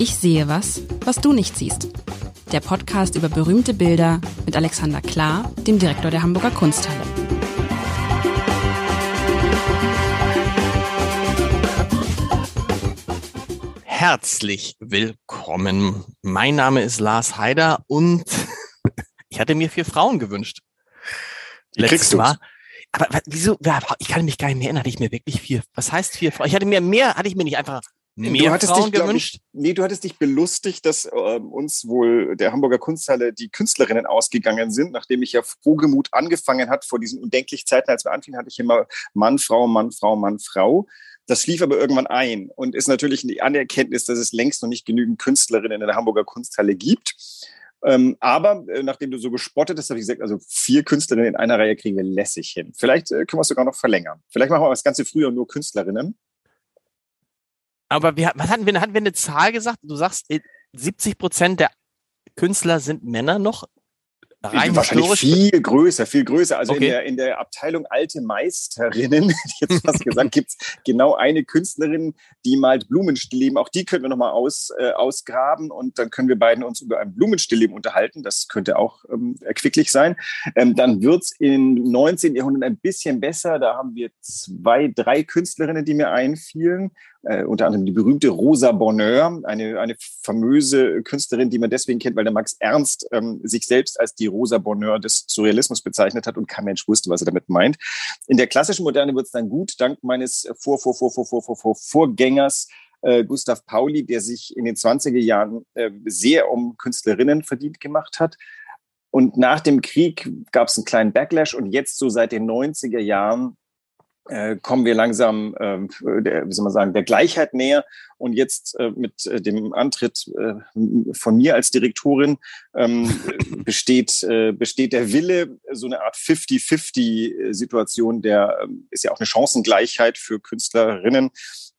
Ich sehe was, was du nicht siehst. Der Podcast über berühmte Bilder mit Alexander Klar, dem Direktor der Hamburger Kunsthalle. Herzlich willkommen. Mein Name ist Lars Heider und ich hatte mir vier Frauen gewünscht. Letztes Mal. Aber wieso? Ich kann mich gar nicht mehr erinnern. Hatte ich mir wirklich vier? Was heißt vier Frauen? Ich hatte mir mehr, hatte ich mir nicht einfach mehr du hattest Frauen dich, gewünscht? Ich, nee, du hattest dich belustigt, dass äh, uns wohl der Hamburger Kunsthalle die Künstlerinnen ausgegangen sind, nachdem ich ja frohgemut angefangen hat vor diesen undenklich Zeiten, als wir anfingen, hatte ich immer Mann, Frau, Mann, Frau, Mann, Frau. Das schlief aber irgendwann ein und ist natürlich die Anerkenntnis, dass es längst noch nicht genügend Künstlerinnen in der Hamburger Kunsthalle gibt. Ähm, aber äh, nachdem du so gespottet hast, habe ich gesagt, also vier Künstlerinnen in einer Reihe kriegen wir lässig hin. Vielleicht äh, können wir es sogar noch verlängern. Vielleicht machen wir das Ganze früher nur Künstlerinnen. Aber wir, was hatten wir, hatten wir eine Zahl gesagt? Du sagst, 70 äh, Prozent der Künstler sind Männer noch rein wahrscheinlich viel größer, viel größer. Also okay. in, der, in der Abteilung alte Meisterinnen, jetzt fast gesagt, gibt es genau eine Künstlerin, die malt Blumenstillleben. Auch die können wir nochmal aus, äh, ausgraben und dann können wir beiden uns über ein Blumenstillleben unterhalten. Das könnte auch ähm, erquicklich sein. Ähm, dann wird's im 19. Jahrhundert ein bisschen besser. Da haben wir zwei, drei Künstlerinnen, die mir einfielen äh, unter anderem die berühmte Rosa Bonheur, eine, eine famöse Künstlerin, die man deswegen kennt, weil der Max Ernst ähm, sich selbst als die Rosa Bonheur des Surrealismus bezeichnet hat und kein Mensch wusste, was er damit meint. In der klassischen Moderne wird es dann gut, dank meines Vor, Vor, Vor, Vor, Vor, Vor, Vor Vorgängers äh, Gustav Pauli, der sich in den 20er Jahren äh, sehr um Künstlerinnen verdient gemacht hat. Und nach dem Krieg gab es einen kleinen Backlash und jetzt so seit den 90er Jahren kommen wir langsam, äh, der, wie soll man sagen, der Gleichheit näher. Und jetzt äh, mit äh, dem Antritt äh, von mir als Direktorin ähm, besteht, äh, besteht der Wille, so eine Art 50-50-Situation, der äh, ist ja auch eine Chancengleichheit für Künstlerinnen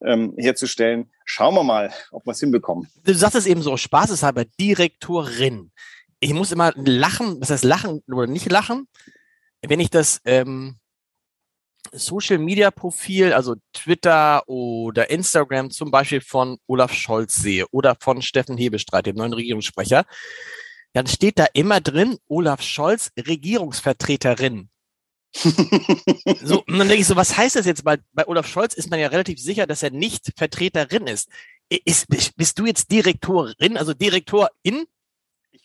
ähm, herzustellen. Schauen wir mal, ob wir es hinbekommen. Du sagst es eben so, spaßeshalber, Direktorin. Ich muss immer lachen, was heißt lachen oder nicht lachen, wenn ich das ähm, Social Media Profil, also Twitter oder Instagram zum Beispiel von Olaf Scholz sehe oder von Steffen Hebestreit, dem neuen Regierungssprecher, dann steht da immer drin, Olaf Scholz, Regierungsvertreterin. so, und dann denke ich so, was heißt das jetzt? Weil bei Olaf Scholz ist man ja relativ sicher, dass er nicht Vertreterin ist. ist bist du jetzt Direktorin, also Direktorin?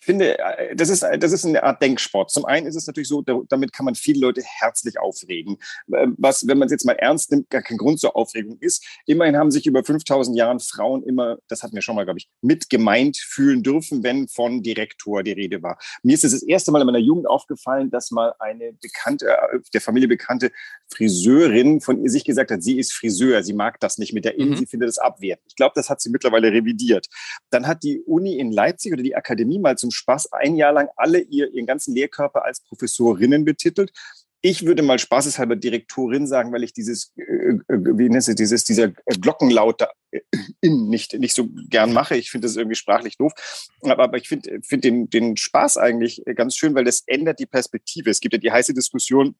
Finde, äh, das ist, das ist eine Art Denksport. Zum einen ist es natürlich so, damit kann man viele Leute herzlich aufregen. Ähm, was, wenn man es jetzt mal ernst nimmt, gar kein Grund zur Aufregung ist. Immerhin haben sich über 5000 Jahren Frauen immer, das hatten wir schon mal, glaube ich, mit gemeint fühlen dürfen, wenn von Direktor die Rede war. Mir ist es das erste Mal in meiner Jugend aufgefallen, dass mal eine bekannte, äh, der Familie bekannte Friseurin von ihr sich gesagt hat, sie ist Friseur, sie mag das nicht mit der In, mhm. sie findet das abwertend. Ich glaube, das hat sie mittlerweile revidiert. Dann hat die Uni in Leipzig oder die Akademie mal zum Spaß ein Jahr lang alle ihr, ihren ganzen Lehrkörper als Professorinnen betitelt. Ich würde mal spaßeshalber Direktorin sagen, weil ich dieses, äh, äh wie nennt es, dieses, dieser Glockenlaut da äh, in nicht, nicht so gern mache. Ich finde das irgendwie sprachlich doof. Aber, aber ich finde find den, den Spaß eigentlich ganz schön, weil das ändert die Perspektive. Es gibt ja die heiße Diskussion,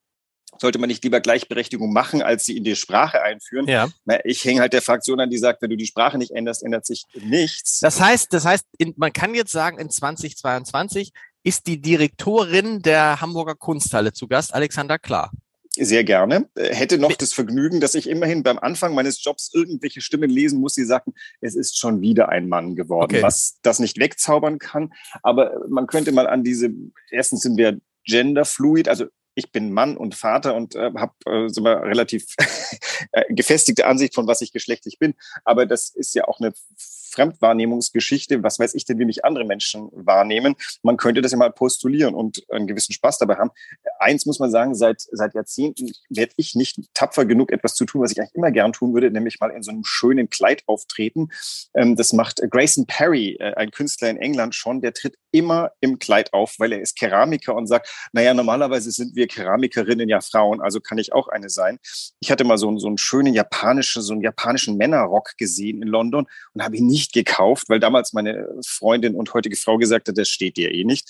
sollte man nicht lieber Gleichberechtigung machen, als sie in die Sprache einführen? Ja. Ich hänge halt der Fraktion an, die sagt, wenn du die Sprache nicht änderst, ändert sich nichts. Das heißt, das heißt, in, man kann jetzt sagen, in 2022 ist die Direktorin der Hamburger Kunsthalle zu Gast, Alexander Klar. Sehr gerne. Hätte noch das Vergnügen, dass ich immerhin beim Anfang meines Jobs irgendwelche Stimmen lesen muss, die sagten, es ist schon wieder ein Mann geworden, okay. was das nicht wegzaubern kann. Aber man könnte mal an diese, erstens sind wir genderfluid, also ich bin Mann und Vater und äh, habe äh, so mal relativ äh, gefestigte Ansicht von was ich geschlechtlich bin. Aber das ist ja auch eine Fremdwahrnehmungsgeschichte, was weiß ich denn, wie mich andere Menschen wahrnehmen. Man könnte das ja mal postulieren und einen gewissen Spaß dabei haben. Eins muss man sagen, seit, seit Jahrzehnten werde ich nicht tapfer genug, etwas zu tun, was ich eigentlich immer gern tun würde, nämlich mal in so einem schönen Kleid auftreten. Ähm, das macht Grayson Perry, äh, ein Künstler in England schon, der tritt immer im Kleid auf, weil er ist Keramiker und sagt, naja, normalerweise sind wir Keramikerinnen ja Frauen, also kann ich auch eine sein. Ich hatte mal so, so einen schönen japanischen, so einen japanischen Männerrock gesehen in London und habe ihn nicht nicht gekauft, weil damals meine Freundin und heutige Frau gesagt hat, das steht dir eh nicht.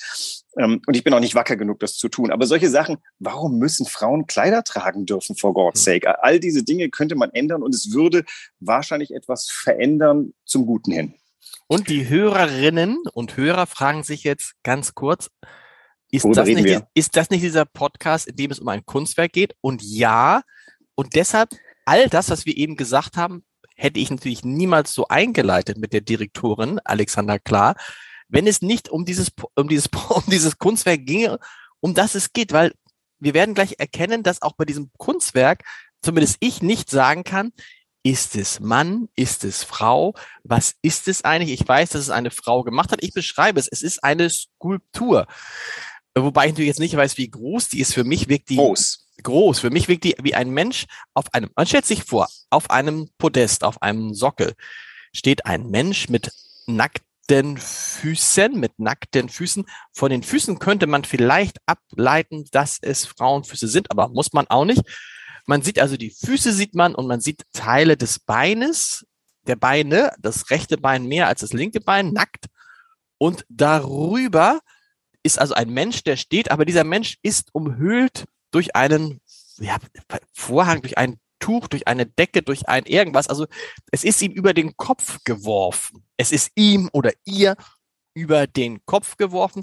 Ähm, und ich bin auch nicht wacker genug, das zu tun. Aber solche Sachen, warum müssen Frauen Kleider tragen dürfen, for God's hm. sake? All diese Dinge könnte man ändern und es würde wahrscheinlich etwas verändern zum Guten hin. Und die Hörerinnen und Hörer fragen sich jetzt ganz kurz, ist das, nicht, ist das nicht dieser Podcast, in dem es um ein Kunstwerk geht? Und ja, und deshalb all das, was wir eben gesagt haben, hätte ich natürlich niemals so eingeleitet mit der Direktorin Alexander Klar, wenn es nicht um dieses, um dieses, um dieses Kunstwerk ginge, um das es geht, weil wir werden gleich erkennen, dass auch bei diesem Kunstwerk zumindest ich nicht sagen kann, ist es Mann? Ist es Frau? Was ist es eigentlich? Ich weiß, dass es eine Frau gemacht hat. Ich beschreibe es. Es ist eine Skulptur. Wobei ich natürlich jetzt nicht weiß, wie groß die ist. Für mich wirkt die groß. Groß. Für mich wirkt die wie ein Mensch auf einem, man stellt sich vor, auf einem Podest, auf einem Sockel steht ein Mensch mit nackten Füßen, mit nackten Füßen. Von den Füßen könnte man vielleicht ableiten, dass es Frauenfüße sind, aber muss man auch nicht. Man sieht also die Füße sieht man und man sieht Teile des Beines, der Beine, das rechte Bein mehr als das linke Bein, nackt. Und darüber ist also ein Mensch, der steht, aber dieser Mensch ist umhüllt durch einen ja, Vorhang, durch ein Tuch, durch eine Decke, durch ein irgendwas. Also es ist ihm über den Kopf geworfen. Es ist ihm oder ihr über den Kopf geworfen.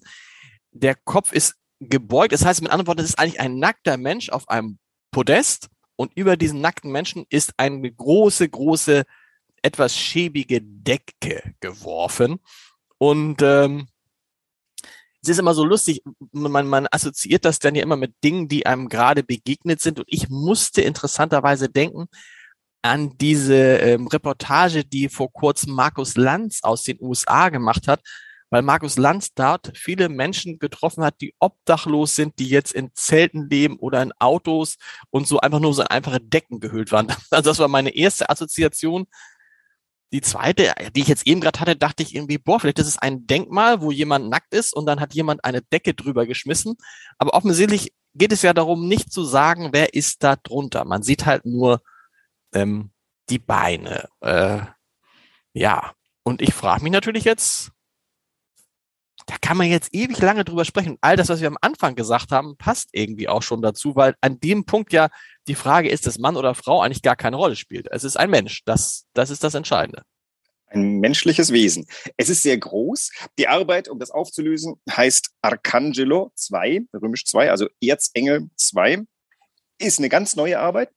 Der Kopf ist gebeugt. Das heißt mit anderen Worten, es ist eigentlich ein nackter Mensch auf einem Podest und über diesen nackten Menschen ist eine große, große, etwas schäbige Decke geworfen. Und ähm, es ist immer so lustig, man, man assoziiert das dann ja immer mit Dingen, die einem gerade begegnet sind. Und ich musste interessanterweise denken an diese ähm, Reportage, die vor kurzem Markus Lanz aus den USA gemacht hat, weil Markus Lanz dort viele Menschen getroffen hat, die obdachlos sind, die jetzt in Zelten leben oder in Autos und so einfach nur so in einfache Decken gehüllt waren. Also das war meine erste Assoziation. Die zweite, die ich jetzt eben gerade hatte, dachte ich irgendwie, boah, vielleicht ist es ein Denkmal, wo jemand nackt ist und dann hat jemand eine Decke drüber geschmissen. Aber offensichtlich geht es ja darum, nicht zu sagen, wer ist da drunter. Man sieht halt nur ähm, die Beine. Äh, ja, und ich frage mich natürlich jetzt, da kann man jetzt ewig lange drüber sprechen. All das, was wir am Anfang gesagt haben, passt irgendwie auch schon dazu, weil an dem Punkt ja die Frage ist, dass Mann oder Frau eigentlich gar keine Rolle spielt. Es ist ein Mensch. Das, das ist das Entscheidende. Ein menschliches Wesen. Es ist sehr groß. Die Arbeit, um das aufzulösen, heißt Arcangelo 2, römisch 2, also Erzengel 2. Ist eine ganz neue Arbeit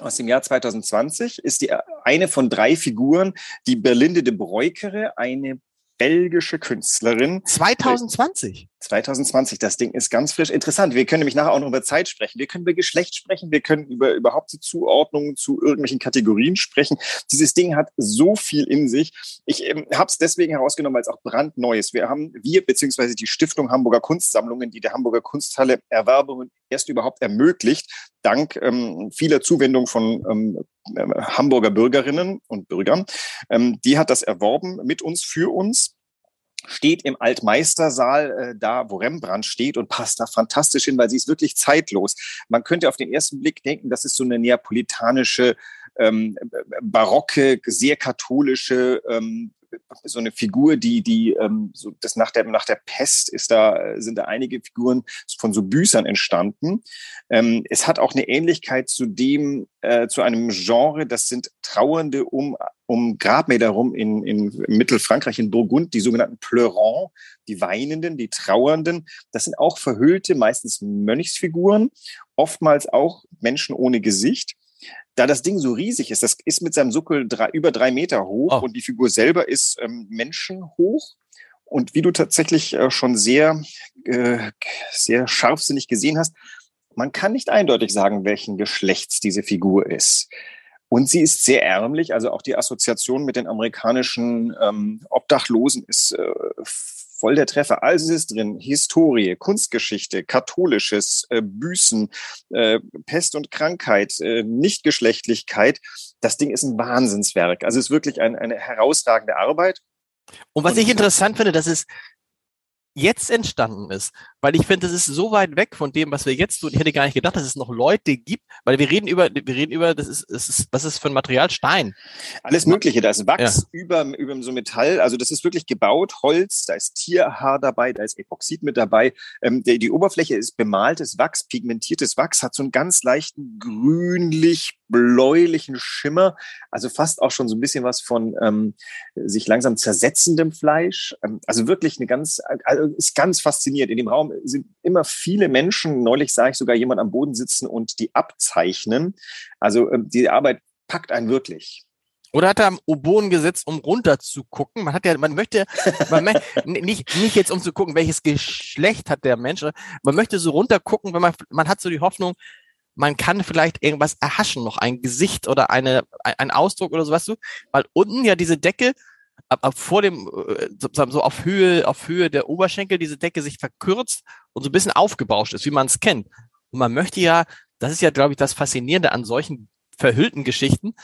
aus dem Jahr 2020 ist die eine von drei Figuren, die Berlinde de Breukere, eine belgische Künstlerin. 2020? 2020, das Ding ist ganz frisch. Interessant. Wir können nämlich nachher auch noch über Zeit sprechen. Wir können über Geschlecht sprechen. Wir können über überhaupt die Zuordnungen zu irgendwelchen Kategorien sprechen. Dieses Ding hat so viel in sich. Ich ähm, habe es deswegen herausgenommen, weil es auch brandneu ist. Wir haben, wir beziehungsweise die Stiftung Hamburger Kunstsammlungen, die der Hamburger Kunsthalle Erwerbungen erst überhaupt ermöglicht, dank ähm, vieler Zuwendung von ähm, äh, Hamburger Bürgerinnen und Bürgern. Ähm, die hat das erworben mit uns, für uns steht im Altmeistersaal äh, da, wo Rembrandt steht und passt da fantastisch hin, weil sie ist wirklich zeitlos. Man könnte auf den ersten Blick denken, das ist so eine neapolitanische, ähm, barocke, sehr katholische ähm, so eine Figur, die, die, ähm, so das nach der, nach der Pest ist da, sind da einige Figuren von so Büßern entstanden. Ähm, es hat auch eine Ähnlichkeit zu dem, äh, zu einem Genre, das sind Trauernde um, um Grabmäler rum in, in Mittelfrankreich, in Burgund, die sogenannten Pleurants, die Weinenden, die Trauernden. Das sind auch verhüllte, meistens Mönchsfiguren, oftmals auch Menschen ohne Gesicht da das Ding so riesig ist, das ist mit seinem Sockel drei, über drei Meter hoch oh. und die Figur selber ist ähm, menschenhoch. Und wie du tatsächlich äh, schon sehr, äh, sehr scharfsinnig gesehen hast, man kann nicht eindeutig sagen, welchen Geschlechts diese Figur ist. Und sie ist sehr ärmlich, also auch die Assoziation mit den amerikanischen ähm, Obdachlosen ist äh, voll der Treffer. Alles ist drin. Historie, Kunstgeschichte, katholisches, äh, Büßen, äh, Pest und Krankheit, äh, Nichtgeschlechtlichkeit. Das Ding ist ein Wahnsinnswerk. Also es ist wirklich ein, eine herausragende Arbeit. Und was und, ich interessant finde, dass es jetzt entstanden ist, weil ich finde, das ist so weit weg von dem, was wir jetzt tun. Ich hätte gar nicht gedacht, dass es noch Leute gibt, weil wir reden über, wir reden über, das ist, das ist was ist für ein Material? Stein. Alles Mögliche. Da ist Wachs ja. über, über so Metall. Also das ist wirklich gebaut, Holz, da ist Tierhaar dabei, da ist Epoxid mit dabei. Ähm, die, die Oberfläche ist bemaltes Wachs, pigmentiertes Wachs, hat so einen ganz leichten grünlich bläulichen Schimmer, also fast auch schon so ein bisschen was von ähm, sich langsam zersetzendem Fleisch. Ähm, also wirklich eine ganz, also ist ganz faszinierend. In dem Raum sind immer viele Menschen. Neulich sah ich sogar jemand am Boden sitzen und die abzeichnen. Also ähm, die Arbeit packt einen wirklich. Oder hat er am Oboen gesetzt, um runter zu gucken? Man hat ja, man möchte, man möchte nicht, nicht jetzt um zu gucken, welches Geschlecht hat der Mensch. Man möchte so runter gucken, wenn man, man hat so die Hoffnung, man kann vielleicht irgendwas erhaschen, noch ein Gesicht oder eine, ein Ausdruck oder so, weißt du? Weil unten ja diese Decke, ab, ab vor dem, äh, sozusagen so auf Höhe, auf Höhe der Oberschenkel diese Decke sich verkürzt und so ein bisschen aufgebauscht ist, wie man es kennt. Und man möchte ja, das ist ja, glaube ich, das Faszinierende an solchen verhüllten Geschichten,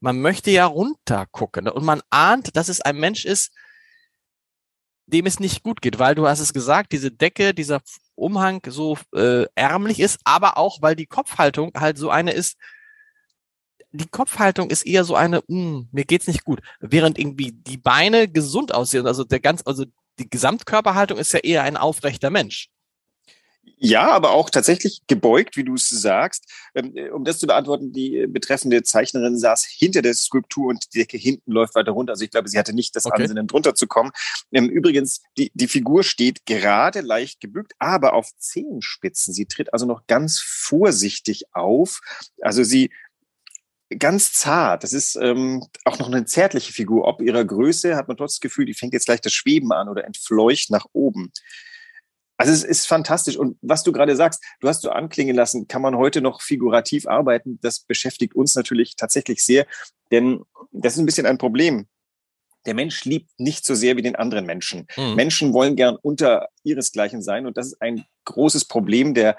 man möchte ja runter gucken und man ahnt, dass es ein Mensch ist, dem es nicht gut geht, weil du hast es gesagt, diese Decke, dieser Umhang so äh, ärmlich ist, aber auch, weil die Kopfhaltung halt so eine ist, die Kopfhaltung ist eher so eine, mh, hm, mir geht's nicht gut, während irgendwie die Beine gesund aussehen, also der ganz, also die Gesamtkörperhaltung ist ja eher ein aufrechter Mensch. Ja, aber auch tatsächlich gebeugt, wie du es sagst. Ähm, äh, um das zu beantworten, die äh, betreffende Zeichnerin saß hinter der Skulptur und die Decke hinten läuft weiter runter. Also ich glaube, sie hatte nicht das okay. Ansinnen, drunter zu kommen. Ähm, übrigens, die, die Figur steht gerade leicht gebückt, aber auf Zehenspitzen. Sie tritt also noch ganz vorsichtig auf. Also sie ganz zart. Das ist ähm, auch noch eine zärtliche Figur. Ob ihrer Größe hat man trotzdem das Gefühl, die fängt jetzt gleich das Schweben an oder entfleucht nach oben. Also es ist fantastisch. Und was du gerade sagst, du hast so anklingen lassen, kann man heute noch figurativ arbeiten. Das beschäftigt uns natürlich tatsächlich sehr, denn das ist ein bisschen ein Problem. Der Mensch liebt nicht so sehr wie den anderen Menschen. Mhm. Menschen wollen gern unter ihresgleichen sein und das ist ein großes Problem der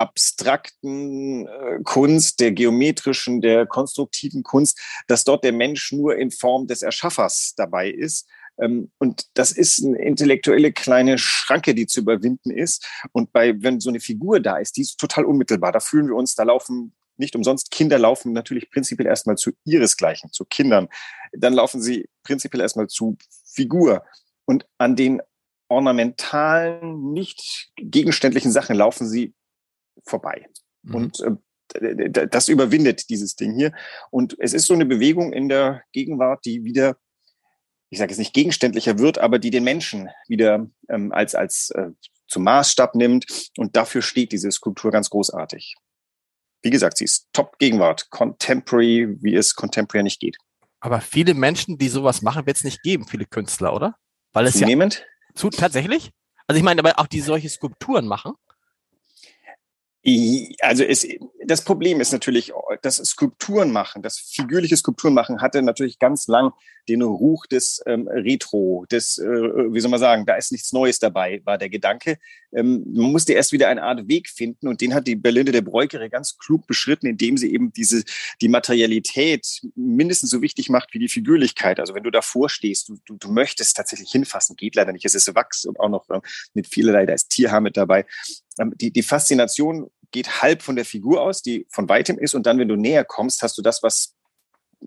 abstrakten äh, Kunst, der geometrischen, der konstruktiven Kunst, dass dort der Mensch nur in Form des Erschaffers dabei ist ähm, und das ist eine intellektuelle kleine Schranke, die zu überwinden ist. Und bei, wenn so eine Figur da ist, die ist total unmittelbar. Da fühlen wir uns, da laufen nicht umsonst. Kinder laufen natürlich prinzipiell erstmal zu ihresgleichen, zu Kindern. Dann laufen sie prinzipiell erstmal zu Figur. Und an den ornamentalen, nicht gegenständlichen Sachen laufen sie vorbei. Mhm. Und äh, das überwindet dieses Ding hier. Und es ist so eine Bewegung in der Gegenwart, die wieder ich sage jetzt nicht gegenständlicher wird, aber die den Menschen wieder ähm, als, als äh, zum Maßstab nimmt. Und dafür steht diese Skulptur ganz großartig. Wie gesagt, sie ist Top-Gegenwart, Contemporary, wie es Contemporary nicht geht. Aber viele Menschen, die sowas machen, wird es nicht geben, viele Künstler, oder? Weil es Zunehmend? ja zu, tatsächlich. Also ich meine, aber auch die solche Skulpturen machen. Also es, das Problem ist natürlich, das Skulpturen machen, das figürliche Skulpturen machen hatte natürlich ganz lang den Ruch des ähm, Retro, des, äh, wie soll man sagen, da ist nichts Neues dabei, war der Gedanke. Ähm, man musste erst wieder eine Art Weg finden und den hat die Berlinde der Bräukere ganz klug beschritten, indem sie eben diese, die Materialität mindestens so wichtig macht wie die Figürlichkeit. Also wenn du davor stehst, du, du, du möchtest tatsächlich hinfassen, geht leider nicht. Es ist Wachs und auch noch äh, mit vielerlei, da ist Tierhaar mit dabei. Ähm, die, die Faszination geht halb von der Figur aus, die von weitem ist, und dann, wenn du näher kommst, hast du das, was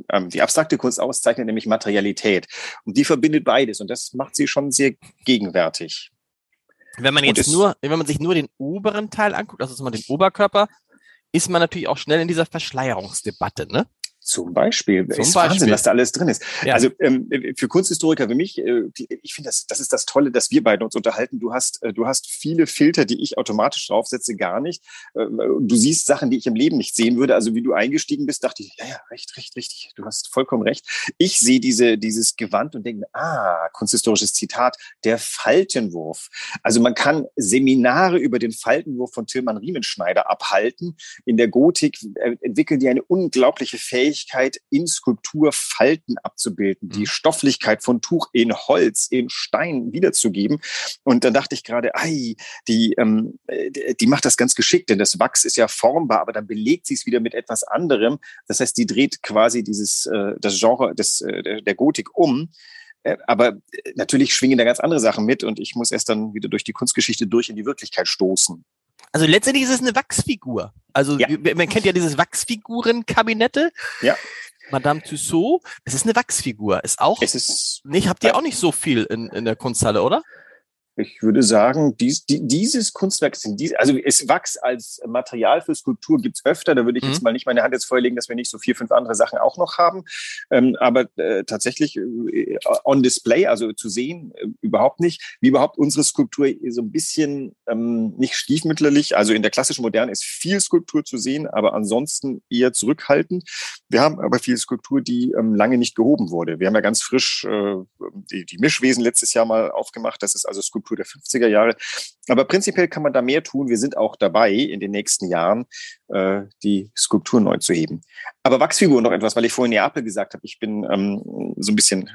ähm, die abstrakte Kunst auszeichnet, nämlich Materialität. Und die verbindet beides, und das macht sie schon sehr gegenwärtig. Wenn man jetzt nur, wenn man sich nur den oberen Teil anguckt, also den Oberkörper, ist man natürlich auch schnell in dieser Verschleierungsdebatte, ne? Zum Beispiel. Zum ist Beispiel. Wahnsinn, was da alles drin ist. Ja. Also ähm, für Kunsthistoriker wie mich, äh, ich finde, das, das ist das Tolle, dass wir beide uns unterhalten. Du hast, äh, du hast viele Filter, die ich automatisch draufsetze, gar nicht. Äh, du siehst Sachen, die ich im Leben nicht sehen würde. Also wie du eingestiegen bist, dachte ich, ja, ja, recht, recht, richtig. Du hast vollkommen recht. Ich sehe diese, dieses Gewand und denke, ah, kunsthistorisches Zitat, der Faltenwurf. Also man kann Seminare über den Faltenwurf von Tilman Riemenschneider abhalten. In der Gotik äh, entwickeln die eine unglaubliche Fähigkeit, Fähigkeit, in Skulptur Falten abzubilden, die mhm. Stofflichkeit von Tuch in Holz, in Stein wiederzugeben. Und dann dachte ich gerade, ei, die, ähm, die macht das ganz geschickt, denn das Wachs ist ja formbar, aber dann belegt sie es wieder mit etwas anderem. Das heißt, die dreht quasi dieses, äh, das Genre des, äh, der Gotik um Äh, aber natürlich schwingen da ganz andere Sachen mit und ich muss erst dann wieder durch die Kunstgeschichte durch in die Wirklichkeit stoßen. Also letztendlich ist es eine Wachsfigur. Also ja. man kennt ja dieses Wachsfigurenkabinette. Ja. Madame Tussaud, es ist eine Wachsfigur. Ist auch. Es ist. Nicht, habt ihr auch nicht so viel in, in der Kunsthalle, oder? Ich würde sagen, dies, die, dieses Kunstwerk sind diese, also es Wachs als Material für Skulptur gibt's öfter. Da würde ich mhm. jetzt mal nicht meine Hand jetzt vorlegen, dass wir nicht so vier, fünf andere Sachen auch noch haben. Ähm, aber äh, tatsächlich äh, on display, also zu sehen, äh, überhaupt nicht. Wie überhaupt unsere Skulptur so ein bisschen ähm, nicht stiefmütterlich. Also in der klassischen Moderne ist viel Skulptur zu sehen, aber ansonsten eher zurückhaltend. Wir haben aber viel Skulptur, die ähm, lange nicht gehoben wurde. Wir haben ja ganz frisch äh, die, die Mischwesen letztes Jahr mal aufgemacht. Das ist also Skulptur Subkultur der 50er Jahre. Aber prinzipiell kann man da mehr tun. Wir sind auch dabei, in den nächsten Jahren äh, die Skulptur neu zu heben. Aber Wachsfiguren noch etwas, weil ich vorhin Neapel gesagt habe. Ich bin ähm, so ein bisschen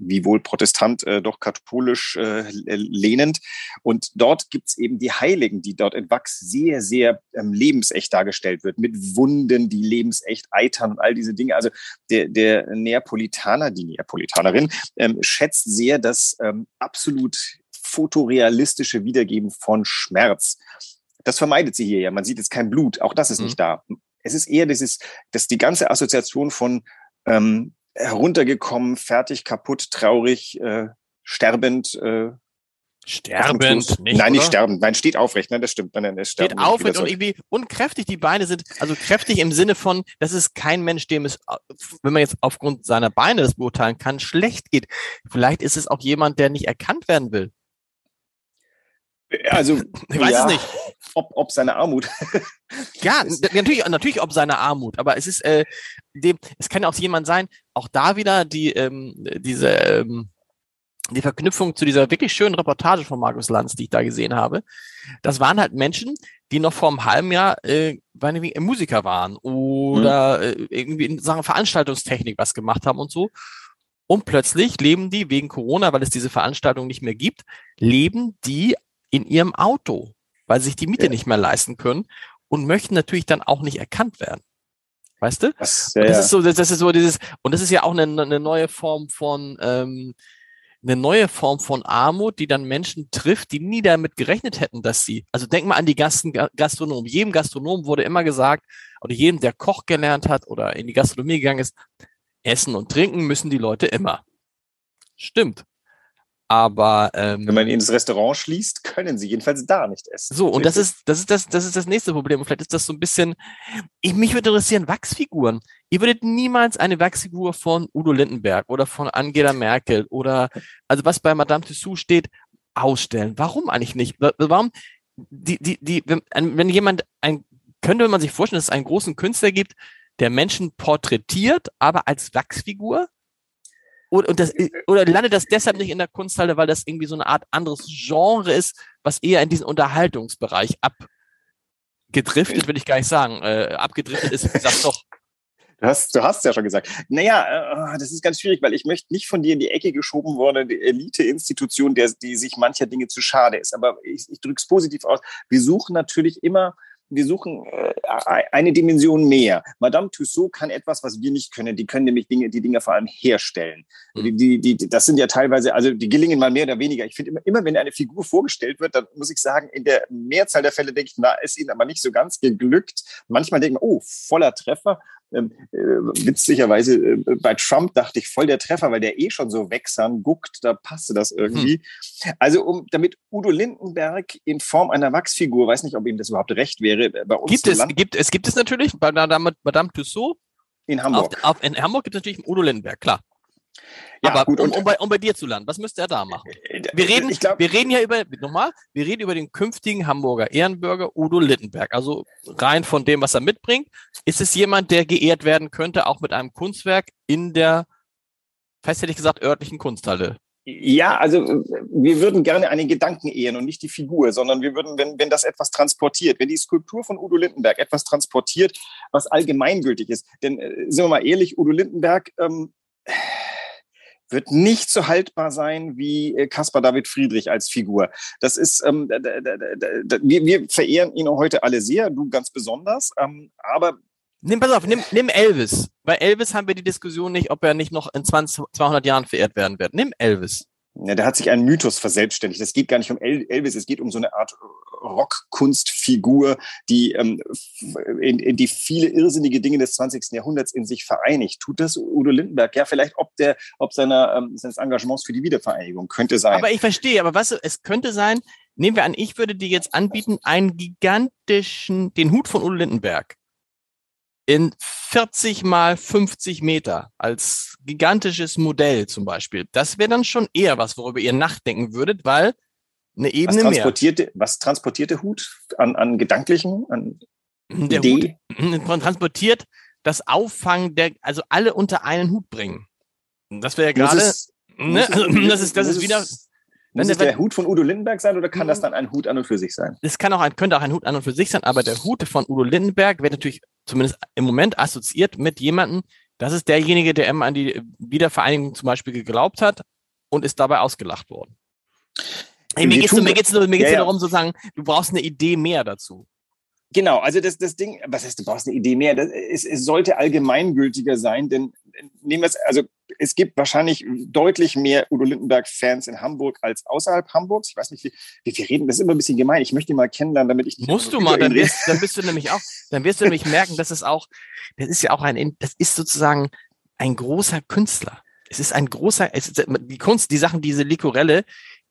wie wohl Protestant, äh, doch katholisch äh, lehnend. Und dort gibt's eben die Heiligen, die dort in Wachs sehr, sehr ähm, lebensecht dargestellt wird, mit Wunden, die lebensecht eitern und all diese Dinge. Also der, der Neapolitaner, die Neapolitanerin, ähm, schätzt sehr das ähm, absolut fotorealistische Wiedergeben von Schmerz. Das vermeidet sie hier ja. Man sieht jetzt kein Blut. Auch das ist mhm. nicht da. Es ist eher dieses, dass die ganze Assoziation von ähm, heruntergekommen, fertig, kaputt, traurig, äh, sterbend, äh, Sterbend, nicht, Nein, nicht sterbend. Nein, steht aufrecht. Nein, das stimmt. Nein, nein, steht aufrecht und irgendwie unkräftig. Die Beine sind, also kräftig im Sinne von, das ist kein Mensch, dem es, wenn man jetzt aufgrund seiner Beine das beurteilen kann, schlecht geht. Vielleicht ist es auch jemand, der nicht erkannt werden will. Also, ich weiß ja, es nicht. Ob, ob seine Armut. ja, natürlich, natürlich ob seine Armut, aber es ist, äh, dem, es kann ja auch jemand sein, auch da wieder die, ähm, diese, ähm, die Verknüpfung zu dieser wirklich schönen Reportage von Markus Lanz, die ich da gesehen habe. Das waren halt Menschen, die noch vor einem halben Jahr äh, Musiker waren oder mhm. äh, irgendwie in Sachen Veranstaltungstechnik was gemacht haben und so. Und plötzlich leben die wegen Corona, weil es diese Veranstaltung nicht mehr gibt, leben die in ihrem Auto, weil sie sich die Miete ja. nicht mehr leisten können und möchten natürlich dann auch nicht erkannt werden. Weißt du? Das, ja, das ist so, das, das, ist so dieses, und das ist ja auch eine, eine neue Form von, ähm, eine neue Form von Armut, die dann Menschen trifft, die nie damit gerechnet hätten, dass sie, also denk mal an die Gasten, Gastronomen. Jedem Gastronom wurde immer gesagt, oder jedem, der Koch gelernt hat oder in die Gastronomie gegangen ist, essen und trinken müssen die Leute immer. Stimmt. Aber ähm, wenn man ins Restaurant schließt, können sie jedenfalls da nicht essen. So, und das ist, das ist das, das ist das nächste Problem. Und vielleicht ist das so ein bisschen, ich, mich würde interessieren, Wachsfiguren. Ihr würdet niemals eine Wachsfigur von Udo Lindenberg oder von Angela Merkel oder, also was bei Madame Tussauds steht, ausstellen. Warum eigentlich nicht? Warum, die, die, die, wenn, wenn jemand ein, könnte man sich vorstellen, dass es einen großen Künstler gibt, der Menschen porträtiert, aber als Wachsfigur? Oder, und das, oder landet das deshalb nicht in der Kunsthalle, weil das irgendwie so eine Art anderes Genre ist, was eher in diesen Unterhaltungsbereich abgedriftet, will ich gar nicht sagen, äh, abgedriftet ist, sag doch. Du hast, du hast ja schon gesagt. Naja, äh, das ist ganz schwierig, weil ich möchte nicht von dir in die Ecke geschoben worden, die Elite-Institution, der, die sich mancher Dinge zu schade ist. Aber ich, ich drücke es positiv aus. Wir suchen natürlich immer wir suchen äh, eine Dimension mehr. Madame Tussaud kann etwas, was wir nicht können. Die können nämlich Dinge, die Dinge vor allem herstellen. Mhm. Die, die, die, das sind ja teilweise, also die gelingen mal mehr oder weniger. Ich finde immer, immer, wenn eine Figur vorgestellt wird, dann muss ich sagen, in der Mehrzahl der Fälle denke ich, na, ist ihnen aber nicht so ganz geglückt. Manchmal denken, oh, voller Treffer ähm, äh, witzigerweise äh, bei Trump dachte ich voll der Treffer, weil der eh schon so wechseln guckt, da passte das irgendwie. Hm. Also um damit Udo Lindenberg in Form einer Wachsfigur, weiß nicht, ob ihm das überhaupt recht wäre, äh, bei uns gibt es gibt es gibt es natürlich bei Madame, Madame Tussaud in Hamburg. Auf, auf, in Hamburg gibt es natürlich Udo Lindenberg, klar. Ja, Aber gut, um, um, bei, um bei dir zu landen, was müsste er da machen? Äh, wir reden, glaub, wir reden ja über, nochmal, wir reden über den künftigen Hamburger Ehrenbürger Udo Littenberg. Also rein von dem, was er mitbringt, ist es jemand, der geehrt werden könnte, auch mit einem Kunstwerk in der, fest hätte ich gesagt, örtlichen Kunsthalle. Ja, also wir würden gerne einen Gedanken ehren und nicht die Figur, sondern wir würden, wenn, wenn das etwas transportiert, wenn die Skulptur von Udo Lindenberg etwas transportiert, was allgemeingültig ist. Denn äh, sind wir mal ehrlich, Udo Lindenberg ähm, wird nicht so haltbar sein wie äh, Caspar David Friedrich als Figur. Das ist, ähm, wir, wir verehren ihn heute alle sehr, du ganz besonders. Ähm, aber Nimm, pass auf, nimm, nimm Elvis. Bei Elvis haben wir die Diskussion nicht, ob er nicht noch in 20, 200 Jahren verehrt werden wird. Nimm Elvis. Ja, da hat sich ein Mythos verselbstständigt. Es geht gar nicht um Elvis, es geht um so eine Art Rockkunstfigur, die ähm, in, in die viele irrsinnige Dinge des 20. Jahrhunderts in sich vereinigt. Tut das Udo Lindenberg? Ja, vielleicht ob der, ob seiner, ähm, seines Engagements für die Wiedervereinigung könnte sein. Aber ich verstehe, aber was, es könnte sein, nehmen wir an, ich würde dir jetzt anbieten, einen gigantischen, den Hut von Udo Lindenberg in 40 mal 50 Meter als gigantisches Modell zum Beispiel. Das wäre dann schon eher was, worüber ihr nachdenken würdet, weil eine Ebene was transportierte, mehr. Was transportiert der Hut an, an Gedanklichen, an der Idee? Hut transportiert das Auffangen der, also alle unter einen Hut bringen. Das wäre ja gerade, ne? das ist, das ist wieder, muss es der Hut von Udo Lindenberg sein oder kann das mhm. dann ein Hut an und für sich sein? Es kann auch ein, könnte auch ein Hut an und für sich sein, aber der Hut von Udo Lindenberg wird natürlich zumindest im Moment assoziiert mit jemandem, das ist derjenige, der immer an die Wiedervereinigung zum Beispiel geglaubt hat und ist dabei ausgelacht worden. Hey, mir geht es mir geht's nur, mir geht's ja, ja. darum, sozusagen, du brauchst eine Idee mehr dazu. Genau, also das, das Ding, was heißt, du brauchst eine Idee mehr, das, es, es sollte allgemeingültiger sein, denn nehmen wir es, also es gibt wahrscheinlich deutlich mehr Udo Lindenberg-Fans in Hamburg als außerhalb Hamburgs. Ich weiß nicht, wie, wie wir reden, das ist immer ein bisschen gemein. Ich möchte ihn mal kennenlernen, damit ich nicht. Musst du mal, dann wirst, dann bist du nämlich auch, dann wirst du nämlich merken, dass es auch, das ist ja auch ein, das ist sozusagen ein großer Künstler. Es ist ein großer, es ist, die Kunst, die Sachen, diese Likorelle,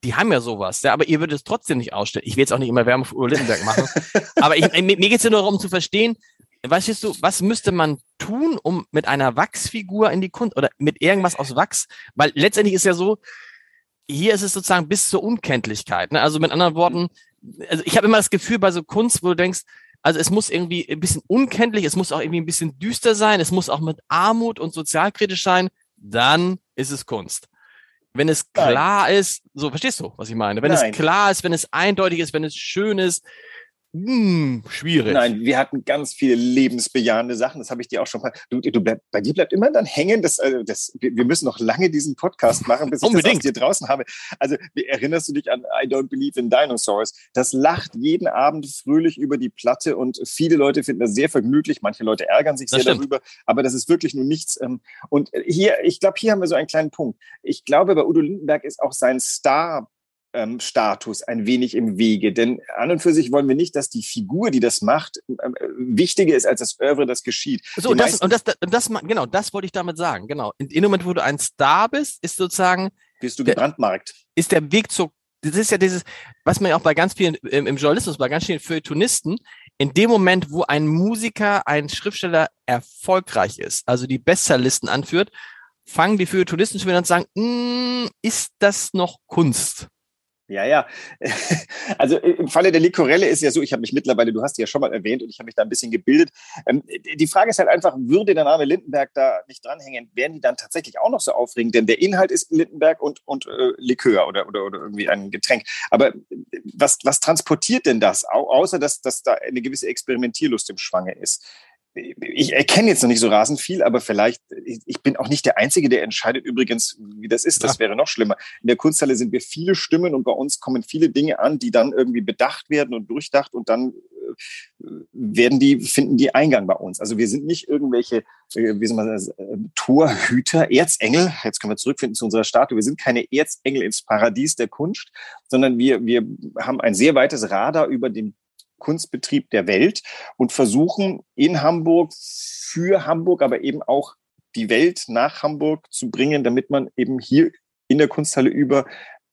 die haben ja sowas, ja, aber ihr würdet es trotzdem nicht ausstellen. Ich will jetzt auch nicht immer Werbung für Udo Lindenberg machen, aber ich, mir, mir geht es ja nur darum zu verstehen, weißt du, was müsste man tun, um mit einer Wachsfigur in die Kunst oder mit irgendwas aus Wachs, weil letztendlich ist ja so, hier ist es sozusagen bis zur Unkenntlichkeit. Ne? Also mit anderen Worten, also ich habe immer das Gefühl bei so Kunst, wo du denkst, also es muss irgendwie ein bisschen unkenntlich, es muss auch irgendwie ein bisschen düster sein, es muss auch mit Armut und sozialkritisch sein, dann ist es Kunst. Wenn es klar Nein. ist, so verstehst du, was ich meine? Wenn Nein. es klar ist, wenn es eindeutig ist, wenn es schön ist, hm, schwierig. Nein, wir hatten ganz viele lebensbejahende Sachen. Das habe ich dir auch schon mal. Du, du bleib, bei dir bleibt immer dann hängen. Das, also das, wir müssen noch lange diesen Podcast machen, bis ich Unbedingt. das aus dir draußen habe. Also erinnerst du dich an I Don't Believe in Dinosaurs? Das lacht jeden Abend fröhlich über die Platte und viele Leute finden das sehr vergnüglich. Manche Leute ärgern sich sehr darüber, aber das ist wirklich nur nichts. Ähm, und hier, ich glaube, hier haben wir so einen kleinen Punkt. Ich glaube, bei Udo Lindenberg ist auch sein Star ähm, Status ein wenig im Wege. Denn an und für sich wollen wir nicht, dass die Figur, die das macht, äh, wichtiger ist als das Oeuvre, das geschieht. So, und das, und das, das, das, genau, das wollte ich damit sagen. Genau. In dem Moment, wo du ein Star bist, ist sozusagen. Bist du gebrandmarkt. Ist der Weg zur das ist ja dieses, was man ja auch bei ganz vielen im, im Journalismus, bei ganz vielen Feuilletonisten, in dem Moment, wo ein Musiker, ein Schriftsteller erfolgreich ist, also die Bestsellerlisten anführt, fangen die Feuilletonisten schon wieder an zu sagen, mm, ist das noch Kunst? Ja, ja. Also im Falle der Likorelle ist ja so, ich habe mich mittlerweile, du hast die ja schon mal erwähnt und ich habe mich da ein bisschen gebildet. Ähm, die Frage ist halt einfach, würde der Name Lindenberg da nicht dranhängen, wären die dann tatsächlich auch noch so aufregend? Denn der Inhalt ist Lindenberg und, und äh, Likör oder, oder, oder irgendwie ein Getränk. Aber was, was transportiert denn das? Au außer, dass, dass da eine gewisse Experimentierlust im Schwange ist ich erkenne jetzt noch nicht so rasend viel, aber vielleicht, ich bin auch nicht der Einzige, der entscheidet übrigens, wie das ist. Das ja. wäre noch schlimmer. In der Kunsthalle sind wir viele Stimmen und bei uns kommen viele Dinge an, die dann irgendwie bedacht werden und durchdacht und dann äh, werden die, finden die Eingang bei uns. Also wir sind nicht irgendwelche, äh, wie soll man sagen, äh, Torhüter, Erzengel. Jetzt können wir zurückfinden zu unserer Statue. Wir sind keine Erzengel ins Paradies der Kunst, sondern wir, wir haben ein sehr weites Radar über den Kunstbetrieb der Welt und versuchen in Hamburg für Hamburg, aber eben auch die Welt nach Hamburg zu bringen, damit man eben hier in der Kunsthalle über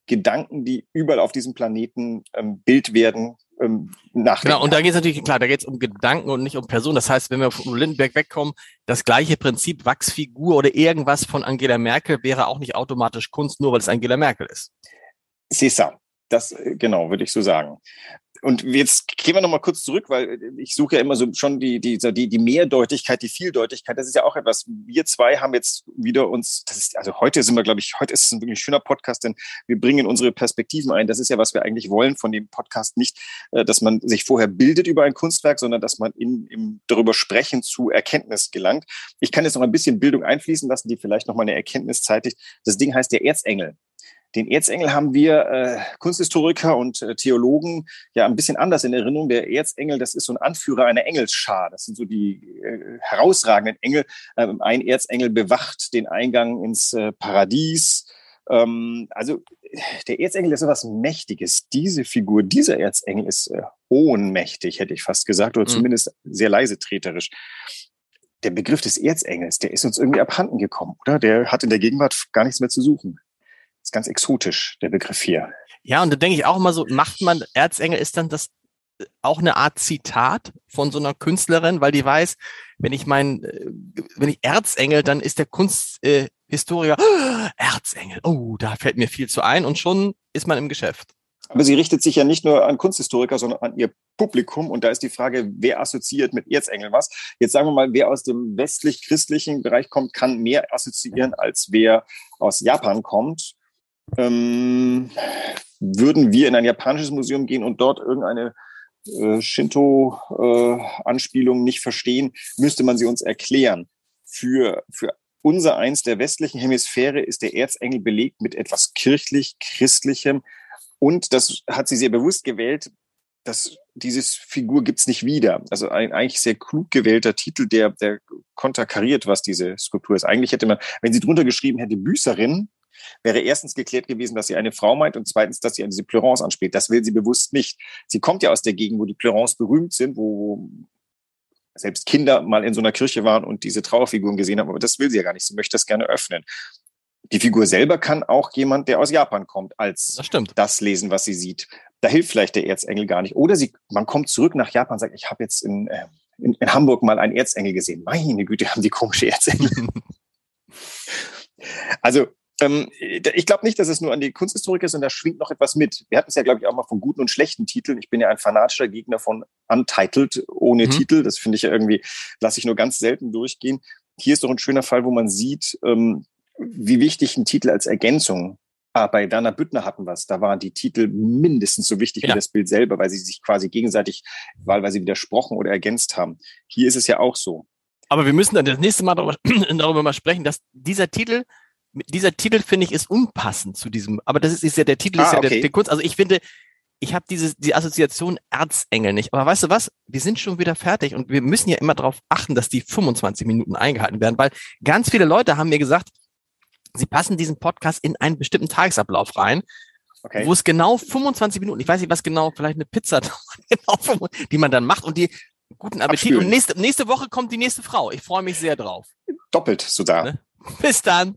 Gedanken, die überall auf diesem Planeten ähm, Bild werden, ähm, nachdenken. Genau, und da geht es natürlich, klar, da geht es um Gedanken und nicht um Personen. Das heißt, wenn wir von Lindenberg wegkommen, das gleiche Prinzip Wachsfigur oder irgendwas von Angela Merkel wäre auch nicht automatisch Kunst, nur weil es Angela Merkel ist. C'est ça. Das, äh, genau, würde ich so sagen. Und jetzt gehen wir nochmal kurz zurück, weil ich suche ja immer so schon die, die, die, die Mehrdeutigkeit, die Vieldeutigkeit. Das ist ja auch etwas. Wir zwei haben jetzt wieder uns, das ist, also heute sind wir, glaube ich, heute ist es ein wirklich schöner Podcast, denn wir bringen unsere Perspektiven ein. Das ist ja, was wir eigentlich wollen von dem Podcast. Nicht, äh, dass man sich vorher bildet über ein Kunstwerk, sondern dass man in, im darüber sprechen zu Erkenntnis gelangt. Ich kann jetzt noch ein bisschen Bildung einfließen lassen, die vielleicht nochmal eine Erkenntnis zeitigt. Das Ding heißt der Erzengel. Den Erzengel haben wir äh, Kunsthistoriker und äh, Theologen ja ein bisschen anders in Erinnerung. Der Erzengel, das ist so ein Anführer einer Engelsschar. Das sind so die äh, herausragenden Engel. Ähm, ein Erzengel bewacht den Eingang ins äh, Paradies. Ähm, also der Erzengel ist so was Mächtiges. Diese Figur, dieser Erzengel ist äh, ohnmächtig, hätte ich fast gesagt, oder mhm. zumindest sehr leise treterisch der Begriff des Erzengels, der ist uns irgendwie abhanden gekommen, oder? Der hat in der Gegenwart gar nichts mehr zu suchen ist ganz exotisch, der Begriff hier. Ja, und da denke ich auch immer so, macht man Erzengel, ist dann das äh, auch eine Art Zitat von so einer Künstlerin, weil die weiß, wenn ich mein, äh, wenn ich Erzengel, dann ist der Kunsthistoriker, äh, Erzengel, oh, da fällt mir viel zu ein und schon ist man im Geschäft. Aber sie richtet sich ja nicht nur an Kunsthistoriker, sondern an ihr Publikum. Und da ist die Frage, wer assoziiert mit Erzengel was? Jetzt sagen wir mal, wer aus dem westlich-christlichen Bereich kommt, kann mehr assoziieren, als wer aus Japan kommt ähm, würden wir in ein japanisches Museum gehen und dort irgendeine äh, Shinto-Anspielung äh, nicht verstehen, müsste man sie uns erklären. Für, für unser eins der westlichen Hemisphäre ist der Erzengel belegt mit etwas kirchlich-christlichem. Und das hat sie sehr bewusst gewählt, dass dieses Figur gibt's nicht wieder. Also ein eigentlich sehr klug gewählter Titel, der, der konterkariert, was diese Skulptur ist. Eigentlich hätte man, wenn sie drunter geschrieben hätte, Büßerin, wäre erstens geklärt gewesen, dass sie eine Frau meint und zweitens, dass sie an diese Pleurance anspielt. Das will sie bewusst nicht. Sie kommt ja aus der Gegend, wo die Pleurance berühmt sind, wo selbst Kinder mal in so einer Kirche waren und diese Trauerfiguren gesehen haben, aber das will sie ja gar nicht. Sie möchte das gerne öffnen. Die Figur selber kann auch jemand, der aus Japan kommt, als das, das lesen, was sie sieht. Da hilft vielleicht der Erzengel gar nicht. Oder sie, man kommt zurück nach Japan und sagt, ich habe jetzt in, äh, in, in Hamburg mal einen Erzengel gesehen. Meine Güte, haben die komische Erzengel. also ähm, ich glaube nicht, dass es nur an die Kunsthistoriker ist, sondern da schwingt noch etwas mit. Wir hatten es ja, glaube ich, auch mal von guten und schlechten Titeln. Ich bin ja ein fanatischer Gegner von Untitled ohne mhm. Titel. Das finde ich ja irgendwie, lasse ich nur ganz selten durchgehen. Hier ist doch ein schöner Fall, wo man sieht, ähm, wie wichtig ein Titel als Ergänzung Ah, bei Dana Büttner hatten wir es. Da waren die Titel mindestens so wichtig ja. wie das Bild selber, weil sie sich quasi gegenseitig wahlweise widersprochen oder ergänzt haben. Hier ist es ja auch so. Aber wir müssen dann das nächste Mal darüber, darüber mal sprechen, dass dieser Titel dieser Titel finde ich ist unpassend zu diesem, aber das ist, ist ja der Titel ah, ist ja okay. der, der Kunst. Also ich finde, ich habe diese die Assoziation Erzengel nicht. Aber weißt du was? Wir sind schon wieder fertig und wir müssen ja immer darauf achten, dass die 25 Minuten eingehalten werden, weil ganz viele Leute haben mir gesagt, sie passen diesen Podcast in einen bestimmten Tagesablauf rein. Okay. Wo es genau 25 Minuten, ich weiß nicht, was genau, vielleicht eine Pizza, genau, die man dann macht und die guten Appetit. Abspülen. Und nächste, nächste Woche kommt die nächste Frau. Ich freue mich sehr drauf. Doppelt sogar. Ne? Bis dann.